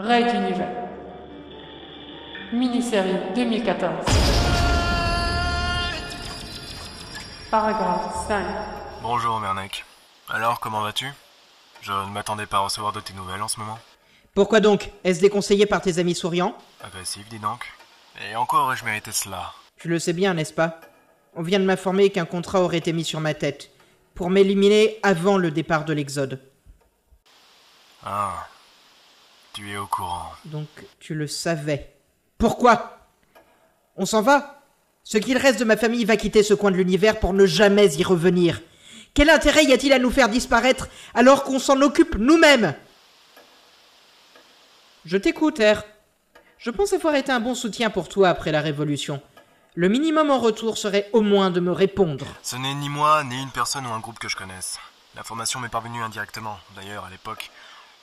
Raid d'univers. Mini-série 2014. Paragraphe 5. Bonjour Mernek. Alors, comment vas-tu? Je ne m'attendais pas à recevoir de tes nouvelles en ce moment. Pourquoi donc? Est-ce déconseillé par tes amis souriants? Agressif, dis donc. Et encore aurais-je mérité cela? Tu le sais bien, n'est-ce pas? On vient de m'informer qu'un contrat aurait été mis sur ma tête, pour m'éliminer avant le départ de l'Exode. Ah. Tu es au courant. Donc tu le savais. Pourquoi? On s'en va? Ce qu'il reste de ma famille va quitter ce coin de l'univers pour ne jamais y revenir. Quel intérêt y a-t-il à nous faire disparaître alors qu'on s'en occupe nous-mêmes? Je t'écoute, R. Je pense avoir été un bon soutien pour toi après la Révolution. Le minimum en retour serait au moins de me répondre. Ce n'est ni moi, ni une personne ou un groupe que je connaisse. L'information m'est parvenue indirectement. D'ailleurs, à l'époque,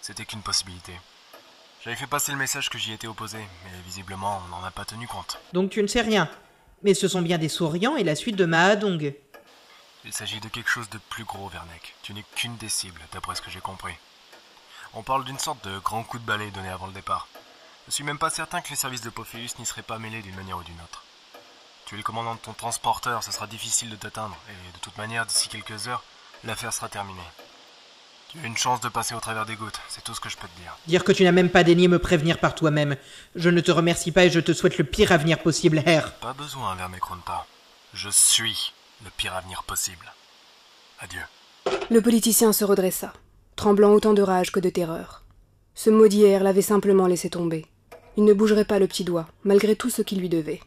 c'était qu'une possibilité. J'avais fait passer le message que j'y étais opposé, mais visiblement, on n'en a pas tenu compte. Donc tu ne sais rien. Mais ce sont bien des souriants et la suite de Mahadong. Il s'agit de quelque chose de plus gros, Vernek. Tu n'es qu'une des cibles, d'après ce que j'ai compris. On parle d'une sorte de grand coup de balai donné avant le départ. Je suis même pas certain que les services de Pophéus n'y seraient pas mêlés d'une manière ou d'une autre. Tu es le commandant de ton transporteur, ce sera difficile de t'atteindre, et de toute manière, d'ici quelques heures, l'affaire sera terminée. Tu as une chance de passer au travers des gouttes, c'est tout ce que je peux te dire. Dire que tu n'as même pas daigné me prévenir par toi-même. Je ne te remercie pas et je te souhaite le pire avenir possible, R. Pas besoin, Vernek Kronpa. Je suis le pire avenir possible. Adieu. Le politicien se redressa, tremblant autant de rage que de terreur. Ce maudit air l'avait simplement laissé tomber. Il ne bougerait pas le petit doigt, malgré tout ce qu'il lui devait.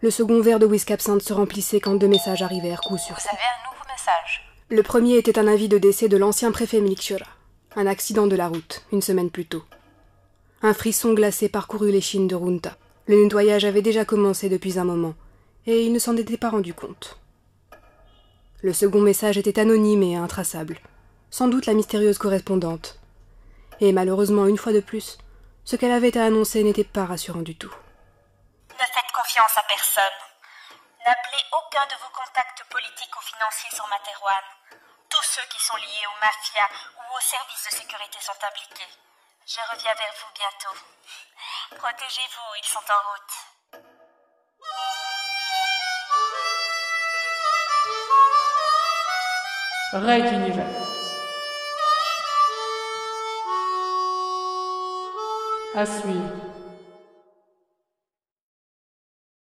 Le second verre de whisky absinthe se remplissait quand deux messages arrivèrent coup sur Vous avez un nouveau message. Le premier était un avis de décès de l'ancien préfet Milikchura. Un accident de la route, une semaine plus tôt. Un frisson glacé parcourut les chines de Runta. Le nettoyage avait déjà commencé depuis un moment, et il ne s'en était pas rendu compte. Le second message était anonyme et intraçable. Sans doute la mystérieuse correspondante. Et malheureusement, une fois de plus, ce qu'elle avait à annoncer n'était pas rassurant du tout. Ne faites confiance à personne. N'appelez aucun de vos contacts politiques ou financiers sur Materwan. Tous ceux qui sont liés aux mafias ou aux services de sécurité sont impliqués. Je reviens vers vous bientôt. Protégez-vous, ils sont en route. À.